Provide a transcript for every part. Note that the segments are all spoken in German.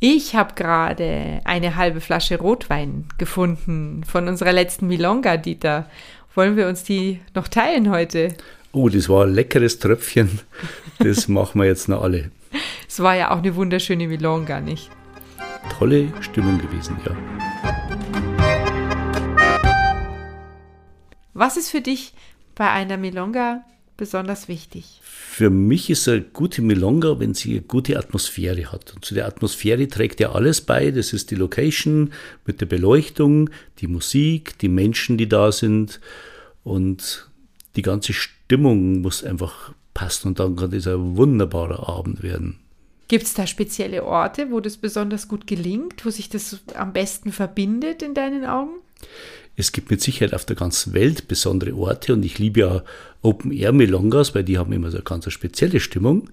Ich habe gerade eine halbe Flasche Rotwein gefunden von unserer letzten Milonga, Dieter. Wollen wir uns die noch teilen heute? Oh, das war ein leckeres Tröpfchen. Das machen wir jetzt noch alle. Es war ja auch eine wunderschöne Milonga, nicht? Tolle Stimmung gewesen, ja. Was ist für dich bei einer Milonga besonders wichtig? Für mich ist eine gute Milonga, wenn sie eine gute Atmosphäre hat. Und zu der Atmosphäre trägt ja alles bei. Das ist die Location mit der Beleuchtung, die Musik, die Menschen, die da sind. Und die ganze Stimmung muss einfach passen. Und dann kann das ein wunderbarer Abend werden. Gibt es da spezielle Orte, wo das besonders gut gelingt, wo sich das am besten verbindet in deinen Augen? Es gibt mit Sicherheit auf der ganzen Welt besondere Orte und ich liebe ja Open Air Melongas, weil die haben immer so eine ganz spezielle Stimmung.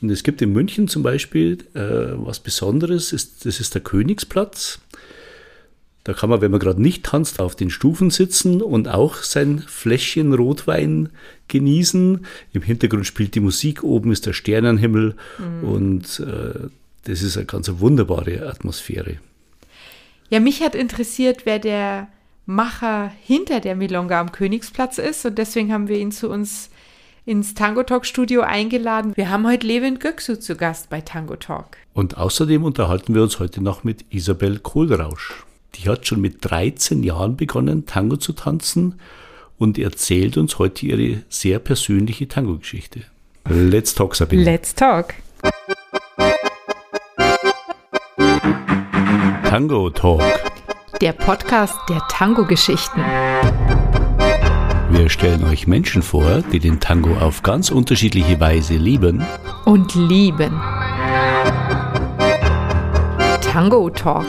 Und es gibt in München zum Beispiel äh, was Besonderes, ist, das ist der Königsplatz. Da kann man, wenn man gerade nicht tanzt, auf den Stufen sitzen und auch sein Fläschchen Rotwein genießen. Im Hintergrund spielt die Musik, oben ist der Sternenhimmel mhm. und äh, das ist eine ganz wunderbare Atmosphäre. Ja, mich hat interessiert, wer der Macher hinter der Milonga am Königsplatz ist. Und deswegen haben wir ihn zu uns ins Tango Talk Studio eingeladen. Wir haben heute Levin Göksu zu Gast bei Tango Talk. Und außerdem unterhalten wir uns heute noch mit Isabel Kohlrausch. Die hat schon mit 13 Jahren begonnen, Tango zu tanzen und erzählt uns heute ihre sehr persönliche Tango-Geschichte. Let's talk, Sabine. Let's talk. Tango Talk der Podcast der Tango-Geschichten. Wir stellen euch Menschen vor, die den Tango auf ganz unterschiedliche Weise lieben und lieben. Tango Talk.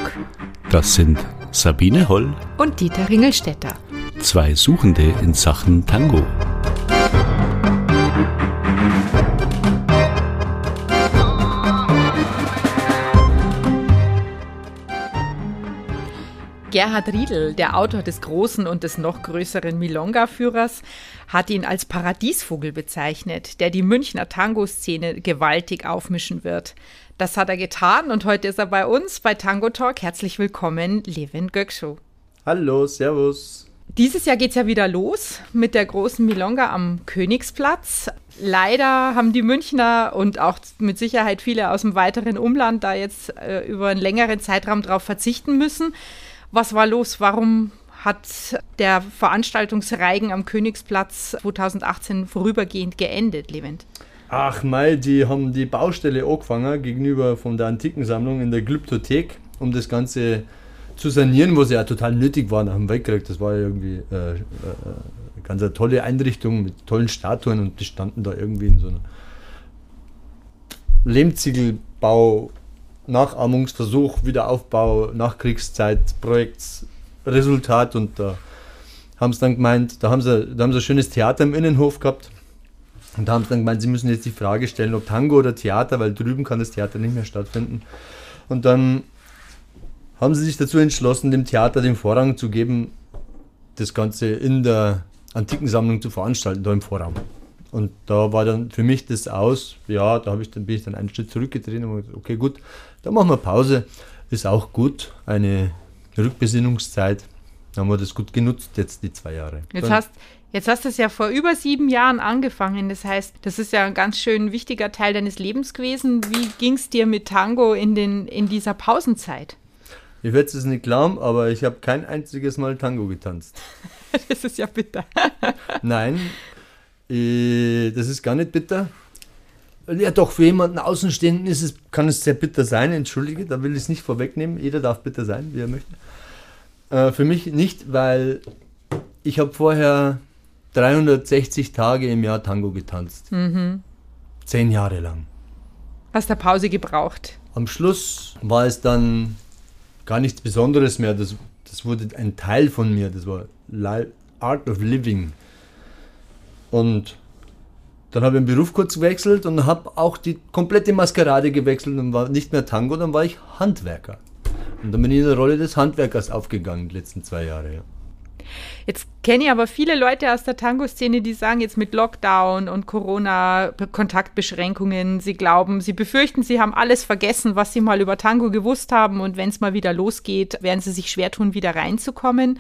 Das sind Sabine Holl und Dieter Ringelstetter. Zwei Suchende in Sachen Tango. Gerhard Riedel, der Autor des großen und des noch größeren Milonga-Führers, hat ihn als Paradiesvogel bezeichnet, der die Münchner Tango-Szene gewaltig aufmischen wird. Das hat er getan und heute ist er bei uns bei Tango Talk. Herzlich willkommen, Levin Gökschow. Hallo, Servus. Dieses Jahr geht es ja wieder los mit der großen Milonga am Königsplatz. Leider haben die Münchner und auch mit Sicherheit viele aus dem weiteren Umland da jetzt äh, über einen längeren Zeitraum darauf verzichten müssen. Was war los? Warum hat der Veranstaltungsreigen am Königsplatz 2018 vorübergehend geendet, Levent? Ach mei, die haben die Baustelle angefangen gegenüber von der Antikensammlung in der Glyptothek, um das Ganze zu sanieren, was ja total nötig war nach dem Weltkrieg. Das war ja irgendwie äh, äh, ganz tolle Einrichtung mit tollen Statuen und die standen da irgendwie in so einer Lehmziegelbau Nachahmungsversuch, Wiederaufbau, Nachkriegszeit, Projektsresultat und da haben sie dann gemeint, da haben sie, da haben sie ein schönes Theater im Innenhof gehabt und da haben sie dann gemeint, sie müssen jetzt die Frage stellen, ob Tango oder Theater, weil drüben kann das Theater nicht mehr stattfinden. Und dann haben sie sich dazu entschlossen, dem Theater den Vorrang zu geben, das Ganze in der Antikensammlung zu veranstalten, da im Vorraum. Und da war dann für mich das aus, ja, da ich dann, bin ich dann einen Schritt zurückgetreten und gesagt, okay, gut, dann machen wir Pause. Ist auch gut, eine Rückbesinnungszeit. Dann haben wir das gut genutzt, jetzt die zwei Jahre. Jetzt hast, jetzt hast du es ja vor über sieben Jahren angefangen. Das heißt, das ist ja ein ganz schön wichtiger Teil deines Lebens gewesen. Wie ging es dir mit Tango in, den, in dieser Pausenzeit? Ich werde es nicht glauben, aber ich habe kein einziges Mal Tango getanzt. das ist ja bitter. Nein, äh, das ist gar nicht bitter. Ja, doch, für jemanden Außenstehenden ist es, kann es sehr bitter sein, entschuldige, da will ich es nicht vorwegnehmen. Jeder darf bitter sein, wie er möchte. Äh, für mich nicht, weil ich habe vorher 360 Tage im Jahr Tango getanzt. Mhm. Zehn Jahre lang. Hast du Pause gebraucht? Am Schluss war es dann gar nichts Besonderes mehr. Das, das wurde ein Teil von mir. Das war Art of Living. Und dann habe ich den Beruf kurz gewechselt und habe auch die komplette Maskerade gewechselt und war nicht mehr Tango, dann war ich Handwerker. Und dann bin ich in der Rolle des Handwerkers aufgegangen, die letzten zwei Jahre. Ja. Jetzt kenne ich aber viele Leute aus der Tango-Szene, die sagen jetzt mit Lockdown und Corona-Kontaktbeschränkungen, sie glauben, sie befürchten, sie haben alles vergessen, was sie mal über Tango gewusst haben und wenn es mal wieder losgeht, werden sie sich schwer tun, wieder reinzukommen.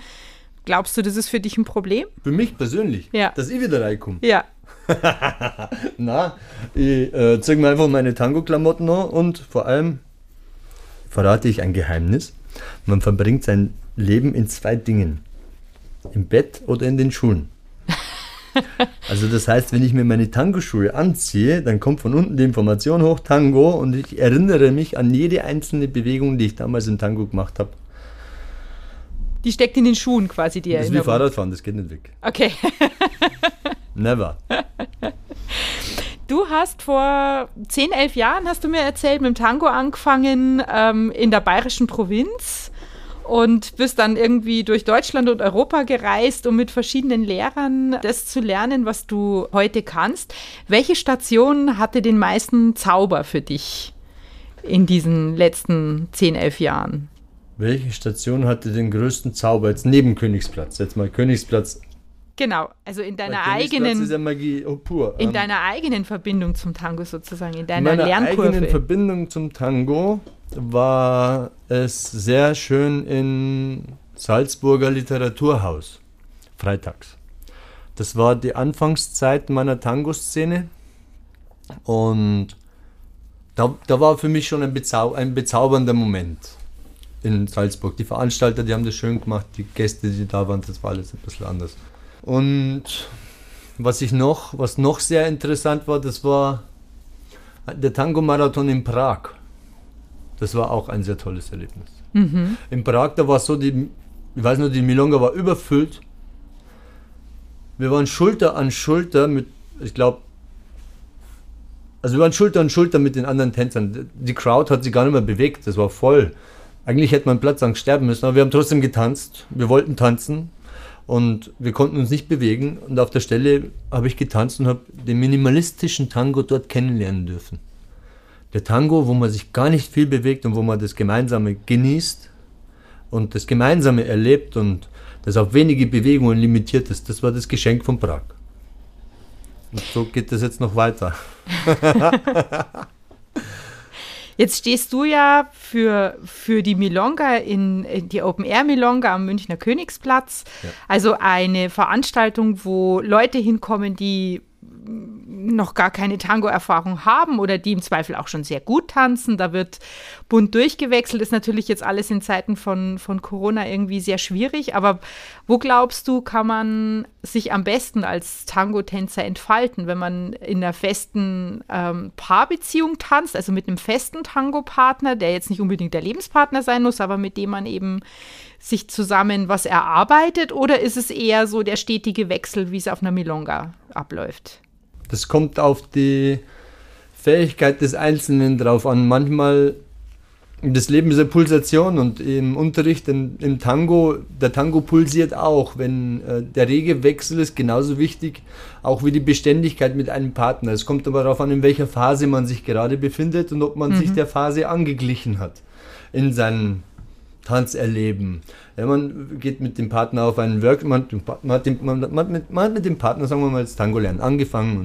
Glaubst du, das ist für dich ein Problem? Für mich persönlich, Ja. dass ich wieder reinkomme. Ja. Na, ich äh, zeige mir einfach meine Tango-Klamotten an und vor allem verrate ich ein Geheimnis. Man verbringt sein Leben in zwei Dingen. Im Bett oder in den Schuhen. Also das heißt, wenn ich mir meine Tango-Schuhe anziehe, dann kommt von unten die Information hoch, Tango, und ich erinnere mich an jede einzelne Bewegung, die ich damals im Tango gemacht habe. Die steckt in den Schuhen quasi, die Das ist wie Erinnerung. Fahrradfahren, das geht nicht weg. Okay. Never. Du hast vor 10, 11 Jahren, hast du mir erzählt, mit dem Tango angefangen ähm, in der bayerischen Provinz und bist dann irgendwie durch Deutschland und Europa gereist, um mit verschiedenen Lehrern das zu lernen, was du heute kannst. Welche Station hatte den meisten Zauber für dich in diesen letzten 10, 11 Jahren? Welche Station hatte den größten Zauber jetzt neben Königsplatz? Jetzt mal Königsplatz. Genau, also in deiner Königsplatz ist ja eigenen, Magie oh, pur. in Ähm, deiner eigenen Verbindung zum Tango sozusagen, in in deiner meiner Lernkurve. eigenen Verbindung zum Tango war es sehr schön in Salzburger Literaturhaus, freitags. Das war die Anfangszeit meiner Tango-Szene und da, da war für mich schon ein, bezau ein bezaubernder Moment in Salzburg. Die Veranstalter, die haben das schön gemacht, die Gäste, die da waren, das war alles ein bisschen anders. Und was ich noch, was noch sehr interessant war, das war der Tango-Marathon in Prag. Das war auch ein sehr tolles Erlebnis. In Prag, da war so die, ich weiß nur, die Milonga war überfüllt. Wir waren Schulter an Schulter mit, ich glaube, also wir waren Schulter an Schulter mit den anderen Tänzern. Die Crowd hat sich gar nicht mehr bewegt, das war voll. Eigentlich hätte man Platzangst sterben müssen, aber wir haben trotzdem getanzt. Wir wollten tanzen und wir konnten uns nicht bewegen. Und auf der Stelle habe ich getanzt und habe den minimalistischen Tango dort kennenlernen dürfen. Der Tango, wo man sich gar nicht viel bewegt und wo man das Gemeinsame genießt und das Gemeinsame erlebt und das auf wenige Bewegungen limitiert ist, das war das Geschenk von Prag. Und so geht das jetzt noch weiter. Jetzt stehst du ja für, für die Milonga in, in die Open Air Milonga am Münchner Königsplatz. Ja. Also eine Veranstaltung, wo Leute hinkommen, die noch gar keine Tango-Erfahrung haben oder die im Zweifel auch schon sehr gut tanzen. Da wird bunt durchgewechselt. Ist natürlich jetzt alles in Zeiten von, von Corona irgendwie sehr schwierig. Aber wo glaubst du, kann man sich am besten als Tango-Tänzer entfalten, wenn man in einer festen ähm, Paarbeziehung tanzt, also mit einem festen Tango-Partner, der jetzt nicht unbedingt der Lebenspartner sein muss, aber mit dem man eben sich zusammen was erarbeitet? Oder ist es eher so der stetige Wechsel, wie es auf einer Milonga abläuft? Das kommt auf die Fähigkeit des Einzelnen drauf an. Manchmal, das Leben ist eine Pulsation und im Unterricht, im, im Tango, der Tango pulsiert auch. Wenn äh, der rege Wechsel ist genauso wichtig, auch wie die Beständigkeit mit einem Partner. Es kommt aber darauf an, in welcher Phase man sich gerade befindet und ob man sich der Phase angeglichen hat in seinem Tanzerleben. Ja, man geht mit dem Partner auf einen Workshop, man, man, man, man, hat mit- dem Partner, sagen wir mal, das Tango lernen angefangen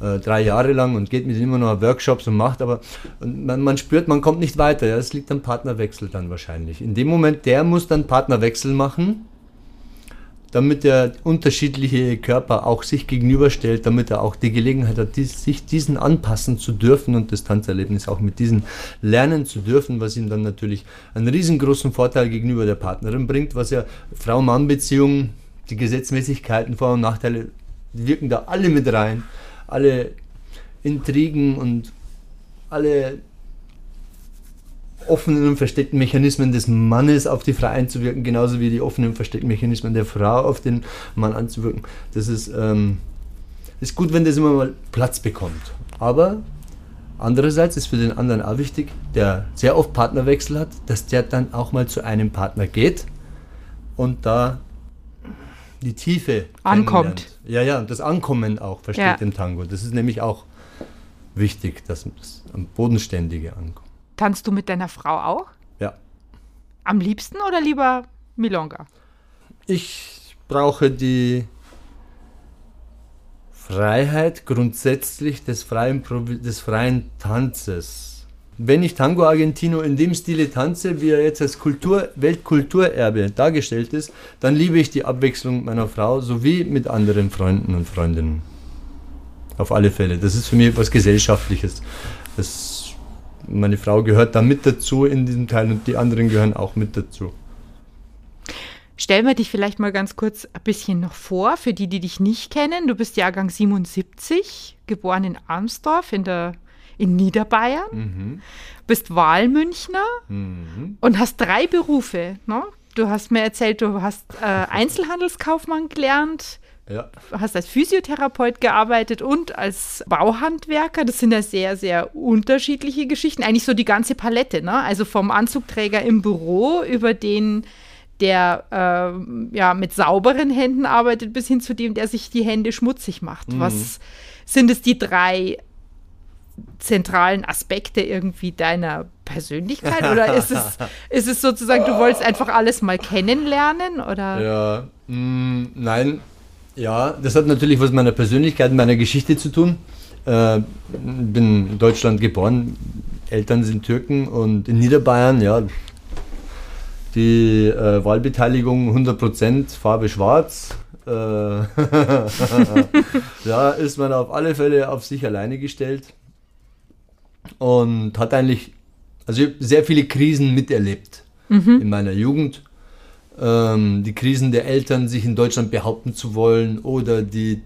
und äh, drei Jahre lang und geht mit ihm immer noch Workshops und macht, aber und man, spürt, man kommt nicht weiter. Ja, es liegt am Partnerwechsel dann wahrscheinlich. In dem Moment, der muss dann Partnerwechsel machen, damit der unterschiedliche Körper auch sich gegenüberstellt, damit er auch die Gelegenheit hat, sich diesen anpassen zu dürfen und das Tanzerlebnis auch mit diesen lernen zu dürfen, was ihm dann natürlich einen riesengroßen Vorteil gegenüber der Partnerin bringt, was ja Frau-Mann-Beziehungen, die Gesetzmäßigkeiten, Vor- und Nachteile, wirken da alle mit rein, alle Intrigen und alle offenen und versteckten Mechanismen des Mannes auf die Frau einzuwirken, genauso wie die offenen und versteckten Mechanismen der Frau auf den Mann anzuwirken. Das ist, ähm, ist gut, wenn das immer mal Platz bekommt. Aber andererseits ist für den anderen auch wichtig, der sehr oft Partnerwechsel hat, dass der dann auch mal zu einem Partner geht und da die Tiefe Ankommt. Ja, ja, und das Ankommen auch versteht Ja. im Tango. Das ist nämlich auch wichtig, dass das am Bodenständige ankommt. Tanzt du mit deiner Frau auch? Ja. Am liebsten oder lieber Milonga? Ich brauche die Freiheit grundsätzlich des freien, des freien Tanzes. Wenn ich Tango Argentino in dem Stile tanze, wie er jetzt als Kultur, Weltkulturerbe dargestellt ist, dann liebe ich die Abwechslung meiner Frau sowie mit anderen Freunden und Freundinnen. Auf alle Fälle. Das ist für mich etwas Gesellschaftliches. Das, meine Frau gehört da mit dazu in diesem Teil und die anderen gehören auch mit dazu. Stellen wir dich vielleicht mal ganz kurz ein bisschen noch vor, für die, die dich nicht kennen. Du bist Jahrgang 77, geboren in Armsdorf in, der, in Niederbayern, mhm. bist Wahlmünchner mhm. und hast drei Berufe. Ne? Du hast mir erzählt, du hast äh, Einzelhandelskaufmann gelernt, ja. hast als Physiotherapeut gearbeitet und als Bauhandwerker. Das sind ja sehr, sehr unterschiedliche Geschichten. Eigentlich so die ganze Palette. Ne? Also vom Anzugträger im Büro über den der äh, ja mit sauberen Händen arbeitet, bis hin zu dem, der sich die Hände schmutzig macht. Mhm. Was sind es die drei zentralen Aspekte irgendwie deiner Persönlichkeit? Oder ist es, ist es sozusagen, du wolltest einfach alles mal kennenlernen? Oder? Ja, mh, mm, nein. Ja, das hat natürlich was mit meiner Persönlichkeit, meiner Geschichte zu tun. Äh, bin in Deutschland geboren, Eltern sind Türken und in Niederbayern, ja, die äh, Wahlbeteiligung 100%, Farbe schwarz. Äh, da ist man auf alle Fälle auf sich alleine gestellt und hat eigentlich also sehr viele Krisen miterlebt mhm. in meiner Jugend. Ähm, die Krisen der Eltern, sich in Deutschland behaupten zu wollen oder die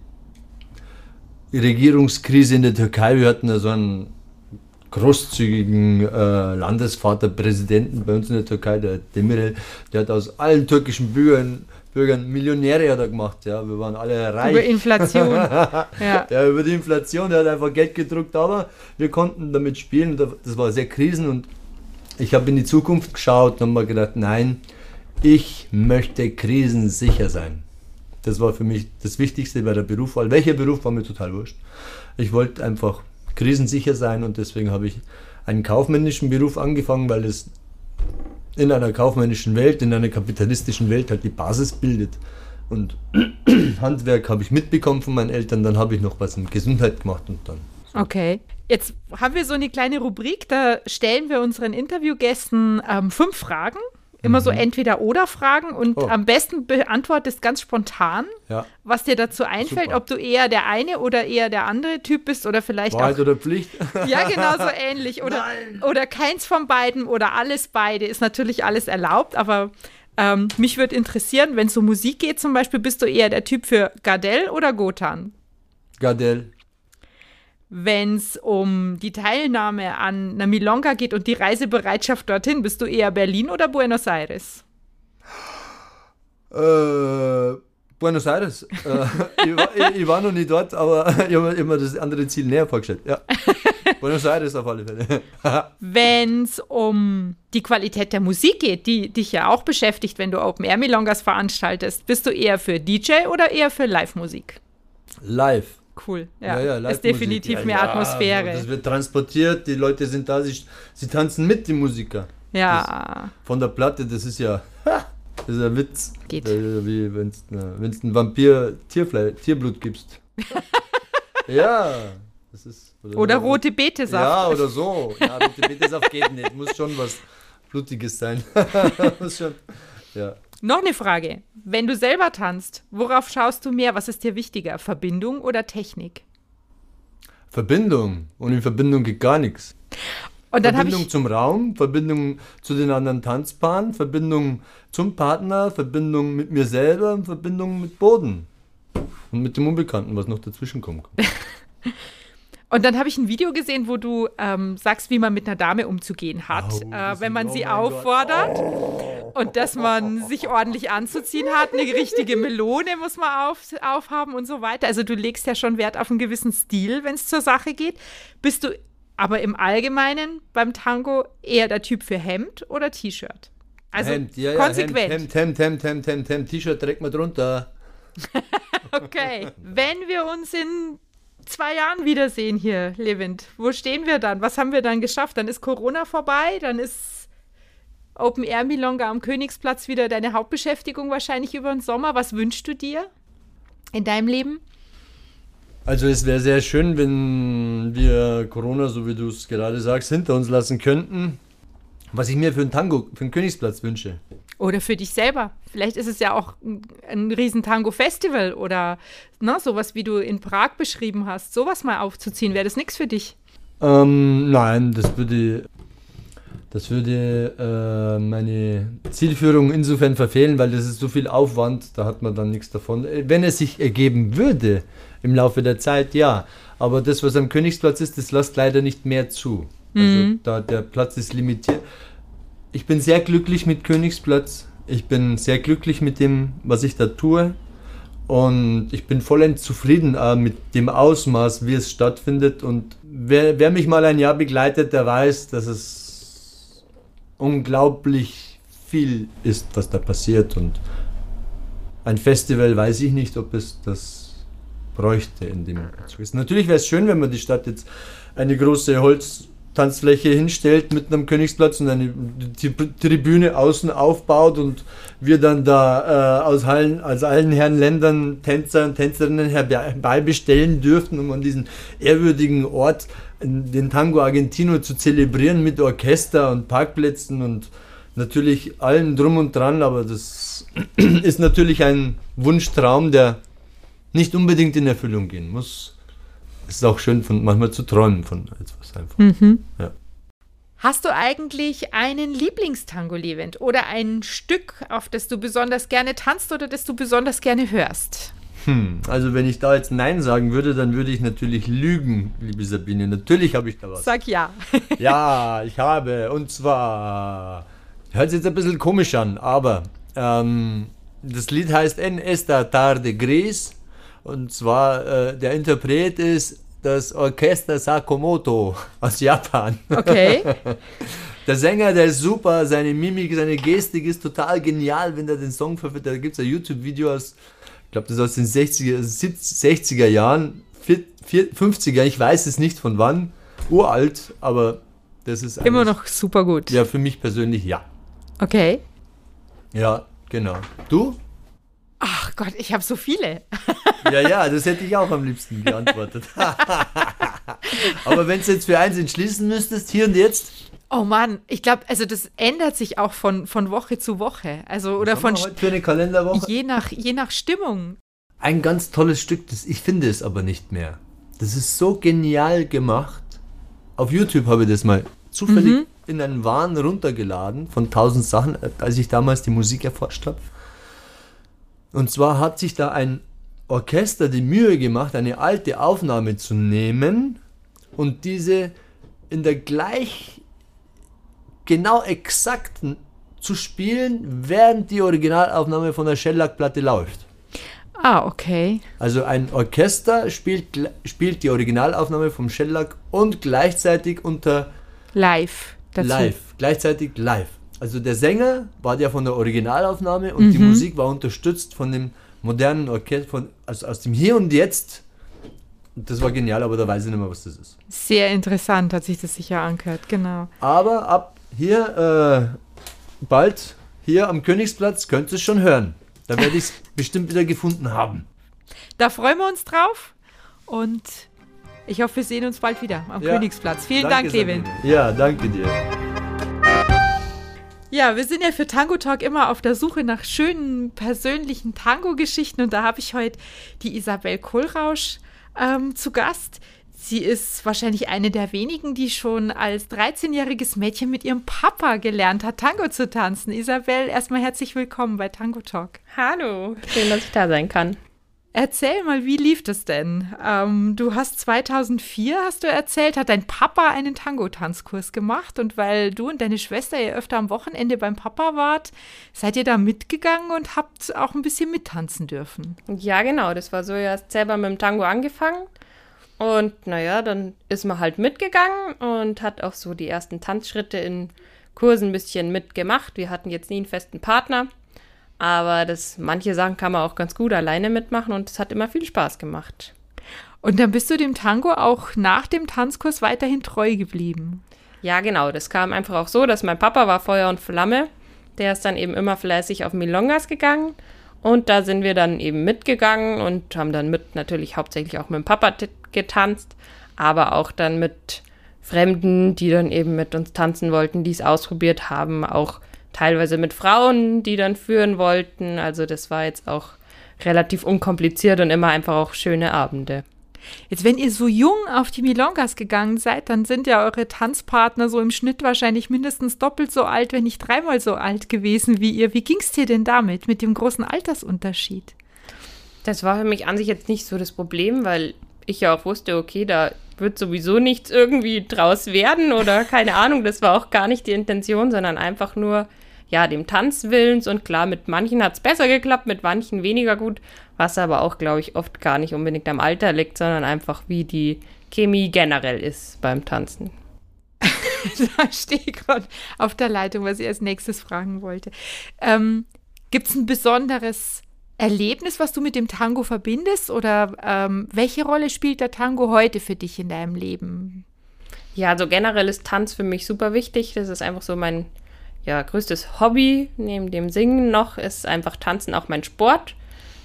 Regierungskrise in der Türkei. Wir hatten da so einen großzügigen äh, Landesvaterpräsidenten bei uns in der Türkei, der Demirel, der hat aus allen türkischen Bürgern, Bürgern Millionäre hat er gemacht, ja, wir waren alle reich. Über Inflation. ja. ja, über die Inflation, der hat einfach Geld gedruckt, aber wir konnten damit spielen, das war sehr krisen und ich habe in die Zukunft geschaut und habe mir gedacht, nein, ich möchte krisensicher sein. Das war für mich das Wichtigste bei der Berufswahl. Welcher Beruf war mir total wurscht. Ich wollte einfach krisensicher sein und deswegen habe ich einen kaufmännischen Beruf angefangen, weil es in einer kaufmännischen Welt, in einer kapitalistischen Welt halt die Basis bildet. Und Handwerk habe ich mitbekommen von meinen Eltern, dann habe ich noch was in Gesundheit gemacht und dann. Okay. Jetzt haben wir so eine kleine Rubrik, da stellen wir unseren Interviewgästen ähm, fünf Fragen Immer mhm. so Entweder-Oder-Fragen und oh. am besten beantwortest ganz spontan, ja. was dir dazu einfällt, Super. ob du eher der eine oder eher der andere Typ bist oder vielleicht Wahrheit auch. oder Pflicht? Ja, genau so ähnlich. Oder, oder keins von beiden oder alles beide ist natürlich alles erlaubt, aber ähm, mich würde interessieren, wenn es um Musik geht zum Beispiel, bist du eher der Typ für Gardell oder Gotan? Gardell wenn es um die Teilnahme an einer Milonga geht und die Reisebereitschaft dorthin, bist du eher Berlin oder Buenos Aires? Äh, Buenos Aires. äh, ich, war, ich, ich, war, noch nie dort, aber ich habe mir das andere Ziel näher vorgestellt. Ja. Buenos Aires auf alle Fälle. wenn es um die Qualität der Musik geht, die dich ja auch beschäftigt, wenn du Open Air Milongas veranstaltest, bist du eher für DJ oder eher für Live-Musik? Live cool. Ja, ja, ja ist definitiv ja, mehr Atmosphäre. Das wird transportiert, die Leute sind da, sie, sie tanzen mit, die Musiker. Ja. Das, von der Platte, das ist ja. Das ist ein Witz. Geht. Wie wenn du einen Vampir Tierfle Tierblut gibst. ja. Das ist, oder, oder rote Betesaft. Ja, oder so. Ja, rote Betesaft geht nicht. Muss schon was Blutiges sein. Muss schon. Ja. Noch eine Frage. Wenn du selber tanzt, worauf schaust du mehr? Was ist dir wichtiger, Verbindung oder Technik? Verbindung. Ohne Verbindung geht gar nichts. Verbindung zum Raum, Verbindung zu den anderen Tanzpaaren, Verbindung zum Partner, Verbindung mit mir selber Verbindung mit Boden. Und mit dem Unbekannten, was noch dazwischen kommt. Und dann habe ich ein Video gesehen, wo du ähm, sagst, wie man mit einer Dame umzugehen hat, oh, äh, wenn man sie auffordert. Oh. Und dass man sich ordentlich anzuziehen hat. Eine richtige Melone muss man auf, aufhaben und so weiter. Also du legst ja schon Wert auf einen gewissen Stil, wenn es zur Sache geht. Bist du aber im Allgemeinen beim Tango eher der Typ für Hemd oder T-Shirt? Also Hemd, ja, ja, konsequent. Hemd, Hemd, Hemd, Hemd, Hemd, Hemd, T-Shirt trägt man drunter. okay. Wenn wir uns in zwei Jahren wiedersehen hier, Levent. Wo stehen wir dann? Was haben wir dann geschafft? Dann ist Corona vorbei, dann ist Open Air Milonga am Königsplatz wieder deine Hauptbeschäftigung wahrscheinlich über den Sommer. Was wünschst du dir in deinem Leben? Also es wäre sehr schön, wenn wir Corona, so wie du es gerade sagst, hinter uns lassen könnten. Was ich mir für einen Tango, für einen Königsplatz wünsche. Oder für dich selber. Vielleicht ist es ja auch ein, ein riesen Tango-Festival oder ne, sowas, wie du in Prag beschrieben hast. Sowas mal aufzuziehen, wäre das nichts für dich? Ähm, nein, das würde, das würde äh, meine Zielführung insofern verfehlen, weil das ist so viel Aufwand, da hat man dann nichts davon. Äh, wenn es sich ergeben würde im Laufe der Zeit, ja. Aber das, was am Königsplatz ist, das lässt leider nicht mehr zu. Also Mhm. da der Platz ist limitiert. Ich bin sehr glücklich mit Königsplatz. Ich bin sehr glücklich mit dem, was ich da tue. Und ich bin vollends zufrieden äh, mit dem Ausmaß, wie es stattfindet. Und wer, wer mich mal ein Jahr begleitet, der weiß, dass es unglaublich viel ist, was da passiert. Und ein Festival weiß ich nicht, ob es das bräuchte in dem Bezug. Natürlich wäre es schön, wenn man die Stadt jetzt eine große Holztanzfläche hinstellt mit einem Königsplatz und eine Tribüne außen aufbaut und wir dann da äh, aus, allen, aus allen Herren Ländern Tänzer und Tänzerinnen herbeibestellen dürften, um an diesen ehrwürdigen Ort den Tango Argentino zu zelebrieren mit Orchester und Parkplätzen und natürlich allem drum und dran, aber das ist natürlich ein Wunschtraum, der nicht unbedingt in Erfüllung gehen muss. Es ist auch schön, von, manchmal zu träumen von etwas einfach. Mhm. Ja. Hast du eigentlich einen Lieblingstango-Event oder ein Stück, auf das du besonders gerne tanzt oder das du besonders gerne hörst? Hm, also wenn ich da jetzt Nein sagen würde, dann würde ich natürlich lügen, liebe Sabine. Natürlich habe ich da was. Sag ja. Ja, ich habe. Und zwar, hört sich jetzt ein bisschen komisch an, aber ähm, das Lied heißt En esta tarde gris. Und zwar, äh, der Interpret ist das Orchester Sakamoto aus Japan. Okay. Der Sänger, der ist super, seine Mimik, seine Gestik ist total genial, wenn er den Song verführt. Da gibt es ein YouTube-Video aus, ich glaube, das ist aus den 60er, 70, 60er Jahren, 50er, ich weiß es nicht von wann, uralt, aber das ist Immer noch super gut. Ja, für mich persönlich ja. Okay. Ja, genau. Du? Ach Gott, ich habe so viele. Ja, ja, das hätte ich auch am liebsten geantwortet. aber wenn du jetzt für eins entschließen müsstest, hier und jetzt, Oh Mann, ich glaube, also das ändert sich auch von, von Woche zu Woche. Also oder von heute für eine Kalenderwoche? je nach, je nach Stimmung. Ein ganz tolles Stück, das, ich finde es aber nicht mehr. Das ist so genial gemacht. Auf YouTube habe ich das mal zufällig in einen Wahn runtergeladen von 1000 Sachen, als ich damals die Musik erforscht habe. Und zwar hat sich da ein Orchester die Mühe gemacht, eine alte Aufnahme zu nehmen und diese in der gleich genau exakten zu spielen, während die Originalaufnahme von der Shellac-Platte läuft. Ah, okay. Also ein Orchester spielt, spielt die Originalaufnahme vom Shellac und gleichzeitig unter Live dazu. live. Gleichzeitig live. Also der Sänger war der von der Originalaufnahme und die Musik war unterstützt von dem modernen Orchester, von, also aus dem Hier und Jetzt. Das war genial, aber da weiß ich nicht mehr, was das ist. Sehr interessant, hat sich das sicher angehört, genau. Aber ab hier, äh, bald, hier am Königsplatz, könnt ihr es schon hören. Da werde ich es bestimmt wieder gefunden haben. Da freuen wir uns drauf und ich hoffe, wir sehen uns bald wieder am Ja. Königsplatz. Vielen Danke, Dank, Levin. Ja, danke dir. Ja, wir sind ja für Tango Talk immer auf der Suche nach schönen persönlichen Tango-Geschichten und da habe ich heute die Isabel Kohlrausch ähm, zu Gast. Sie ist wahrscheinlich eine der wenigen, die schon als 13-jähriges Mädchen mit ihrem Papa gelernt hat, Tango zu tanzen. Isabel, erstmal herzlich willkommen bei Tango Talk. Hallo, schön, dass ich da sein kann. Erzähl mal, wie lief das denn? Ähm, du hast 2004, hast du erzählt, hat dein Papa einen Tango-Tanzkurs gemacht und weil du und deine Schwester ja öfter am Wochenende beim Papa wart, seid ihr da mitgegangen und habt auch ein bisschen mittanzen dürfen. Ja, genau, das war so, hat selber mit dem Tango angefangen. Und naja, dann ist man halt mitgegangen und hat auch so die ersten Tanzschritte in Kursen ein bisschen mitgemacht. Wir hatten jetzt nie einen festen Partner, aber das, manche Sachen kann man auch ganz gut alleine mitmachen und es hat immer viel Spaß gemacht. Und dann bist du dem Tango auch nach dem Tanzkurs weiterhin treu geblieben. Ja, genau. Das kam einfach auch so, dass mein Papa war Feuer und Flamme. Der ist dann eben immer fleißig auf Milongas gegangen. Und da sind wir dann eben mitgegangen und haben dann mit natürlich hauptsächlich auch mit dem Papa getanzt, aber auch dann mit Fremden, die dann eben mit uns tanzen wollten, die es ausprobiert haben, auch teilweise mit Frauen, die dann führen wollten. Also das war jetzt auch relativ unkompliziert und immer einfach auch schöne Abende. Jetzt, wenn ihr so jung auf die Milongas gegangen seid, dann sind ja eure Tanzpartner so im Schnitt wahrscheinlich mindestens doppelt so alt, wenn nicht dreimal so alt gewesen wie ihr. Wie ging es dir denn damit, mit dem großen Altersunterschied? Das war für mich an sich jetzt nicht so das Problem, weil ich ja auch wusste, okay, da wird sowieso nichts irgendwie draus werden oder keine Ahnung, das war auch gar nicht die Intention, sondern einfach nur, ja, dem Tanzwillens und klar, mit manchen hat es besser geklappt, mit manchen weniger gut, was aber auch, glaube ich, oft gar nicht unbedingt am Alter liegt, sondern einfach wie die Chemie generell ist beim Tanzen. da stehe ich gerade auf der Leitung, was ich als nächstes fragen wollte. Ähm, Gibt es ein besonderes Erlebnis, was du mit dem Tango verbindest? Oder ähm, welche Rolle spielt der Tango heute für dich in deinem Leben? Ja, also generell ist Tanz für mich super wichtig. Das ist einfach so mein ja, größtes Hobby. Neben dem Singen noch ist einfach Tanzen auch mein Sport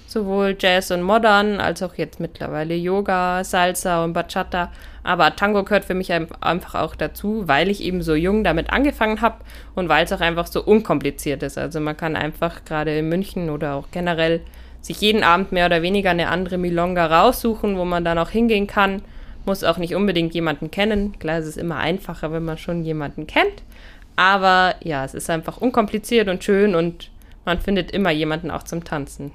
sowohl Jazz und Modern als auch jetzt mittlerweile Yoga, Salsa und Bachata. Aber Tango gehört für mich einfach auch dazu, weil ich eben so jung damit angefangen habe und weil es auch einfach so unkompliziert ist. Also man kann einfach gerade in München oder auch generell sich jeden Abend mehr oder weniger eine andere Milonga raussuchen, wo man dann auch hingehen kann. Muss auch nicht unbedingt jemanden kennen. Klar, es ist immer einfacher, wenn man schon jemanden kennt. Aber ja, es ist einfach unkompliziert und schön und man findet immer jemanden auch zum Tanzen.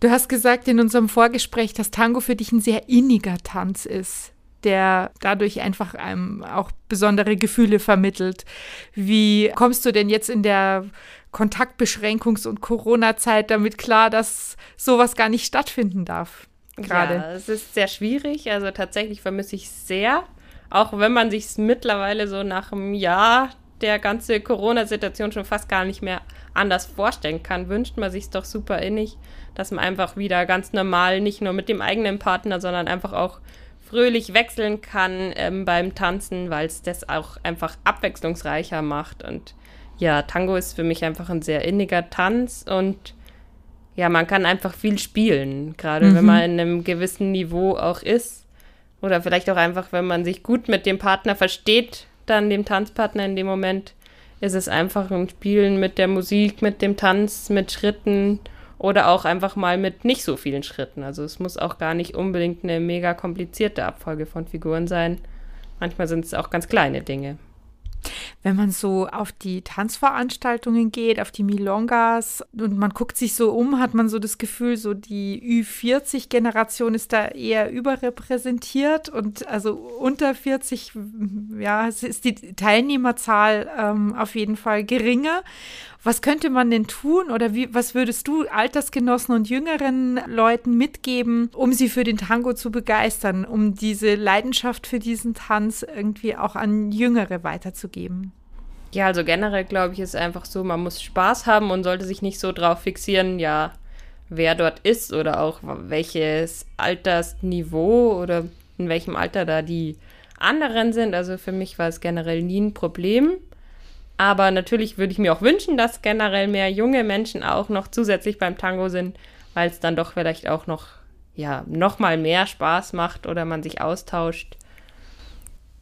Du hast gesagt in unserem Vorgespräch, dass Tango für dich ein sehr inniger Tanz ist, der dadurch einfach einem auch besondere Gefühle vermittelt. Wie kommst du denn jetzt in der Kontaktbeschränkungs- und Corona-Zeit damit klar, dass sowas gar nicht stattfinden darf? Gerade. Ja, es ist sehr schwierig. Also tatsächlich vermisse ich es sehr. Auch wenn man sich mittlerweile so nach einem Jahr der ganze Corona-Situation schon fast gar nicht mehr anders vorstellen kann, wünscht man sich es doch super innig, dass man einfach wieder ganz normal, nicht nur mit dem eigenen Partner, sondern einfach auch fröhlich wechseln kann ähm, beim Tanzen, weil es das auch einfach abwechslungsreicher macht. Und ja, Tango ist für mich einfach ein sehr inniger Tanz und ja, man kann einfach viel spielen, gerade mhm. wenn man in einem gewissen Niveau auch ist. Oder vielleicht auch einfach, wenn man sich gut mit dem Partner versteht, dann dem Tanzpartner in dem Moment, ist es einfach ein Spielen mit der Musik, mit dem Tanz, mit Schritten oder auch einfach mal mit nicht so vielen Schritten. Also es muss auch gar nicht unbedingt eine mega komplizierte Abfolge von Figuren sein. Manchmal sind es auch ganz kleine Dinge. Wenn man so auf die Tanzveranstaltungen geht, auf die Milongas und man guckt sich so um, hat man so das Gefühl, so die Ü40-Generation ist da eher überrepräsentiert und also unter 40, ja, ist die Teilnehmerzahl ähm, auf jeden Fall geringer. Was könnte man denn tun oder wie, was würdest du Altersgenossen und jüngeren Leuten mitgeben, um sie für den Tango zu begeistern, um diese Leidenschaft für diesen Tanz irgendwie auch an Jüngere weiterzugeben? Ja, also generell glaube ich, ist einfach so, man muss Spaß haben und sollte sich nicht so drauf fixieren, ja, wer dort ist oder auch welches Altersniveau oder in welchem Alter da die anderen sind. Also für mich war es generell nie ein Problem. Aber natürlich würde ich mir auch wünschen, dass generell mehr junge Menschen auch noch zusätzlich beim Tango sind, weil es dann doch vielleicht auch noch, ja, noch mal mehr Spaß macht oder man sich austauscht.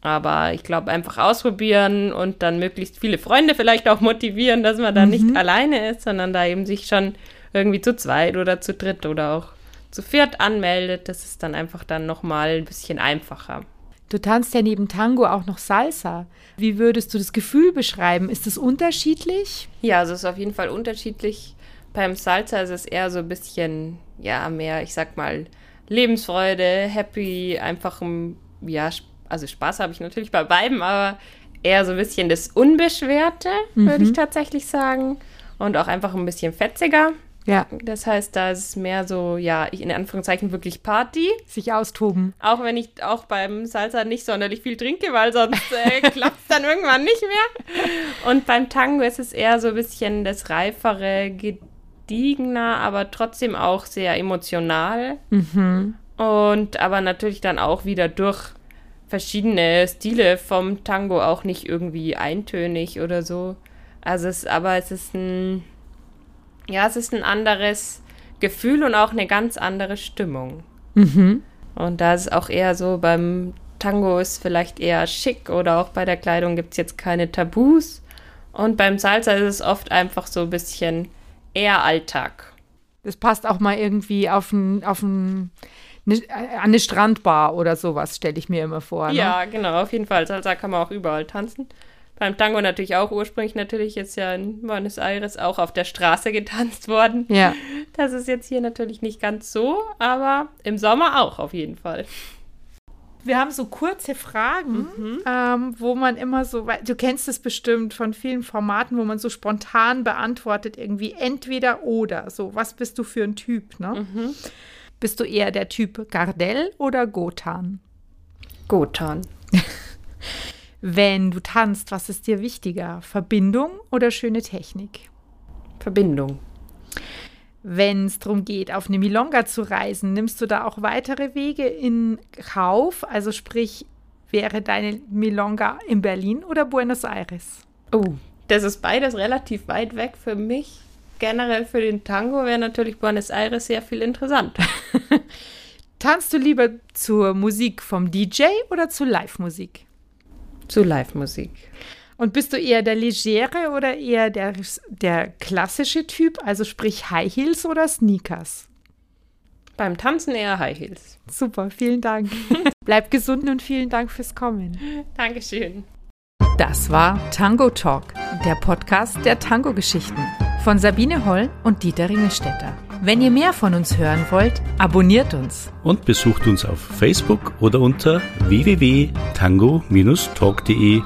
Aber ich glaube, einfach ausprobieren und dann möglichst viele Freunde vielleicht auch motivieren, dass man da mhm. nicht alleine ist, sondern da eben sich schon irgendwie zu zweit oder zu dritt oder auch zu viert anmeldet. Das ist dann einfach dann nochmal ein bisschen einfacher. Du tanzt ja neben Tango auch noch Salsa. Wie würdest du das Gefühl beschreiben? Ist es unterschiedlich? Ja, also es ist auf jeden Fall unterschiedlich. Beim Salsa ist es eher so ein bisschen, ja, mehr, ich sag mal, Lebensfreude, happy, einfach, ja, also Spaß habe ich natürlich bei beiden, aber eher so ein bisschen das Unbeschwerte, mhm. würde ich tatsächlich sagen. Und auch einfach ein bisschen fetziger. Ja. Das heißt, da ist es mehr so, ja, ich in Anführungszeichen wirklich Party. Sich austoben. Auch wenn ich auch beim Salsa nicht sonderlich viel trinke, weil sonst äh, klappt es dann irgendwann nicht mehr. Und beim Tango ist es eher so ein bisschen das reifere, gediegener, aber trotzdem auch sehr emotional. Mhm. Und aber natürlich dann auch wieder durch verschiedene Stile vom Tango auch nicht irgendwie eintönig oder so. Also es, aber es ist ein, ja, es ist ein anderes Gefühl und auch eine ganz andere Stimmung. Mhm. Und da ist es auch eher so, beim Tango ist vielleicht eher schick oder auch bei der Kleidung gibt es jetzt keine Tabus. Und beim Salsa ist es oft einfach so ein bisschen eher Alltag. Das passt auch mal irgendwie auf ein, auf ein, eine, an eine Strandbar oder sowas, stelle ich mir immer vor. Ne? Ja, genau, auf jeden Fall. Salsa kann man auch überall tanzen. Beim Tango natürlich auch ursprünglich natürlich jetzt ja in Buenos Aires auch auf der Straße getanzt worden. Ja. Das ist jetzt hier natürlich nicht ganz so, aber im Sommer auch auf jeden Fall. Wir haben so kurze Fragen, ähm, wo man immer so, du kennst es bestimmt von vielen Formaten, wo man so spontan beantwortet, irgendwie entweder oder. So, was bist du für ein Typ, ne? Bist du eher der Typ Gardell oder Gotan? Gotan. Wenn du tanzt, was ist dir wichtiger? Verbindung oder schöne Technik? Verbindung. Wenn es darum geht, auf eine Milonga zu reisen, nimmst du da auch weitere Wege in Kauf? Also sprich, wäre deine Milonga in Berlin oder Buenos Aires? Oh, das ist beides relativ weit weg für mich. Generell für den Tango wäre natürlich Buenos Aires sehr viel interessant. Tanzt du lieber zur Musik vom DJ oder zu Live-Musik? Zu Live-Musik. Und bist du eher der legere oder eher der, der klassische Typ, also sprich High Heels oder Sneakers? Beim Tanzen eher High Heels. Super, vielen Dank. Bleib gesund und vielen Dank fürs Kommen. Dankeschön. Das war Tango Talk, der Podcast der Tango-Geschichten von Sabine Holl und Dieter Ringelstetter. Wenn ihr mehr von uns hören wollt, abonniert uns. Und besucht uns auf Facebook oder unter www.tango-talk.de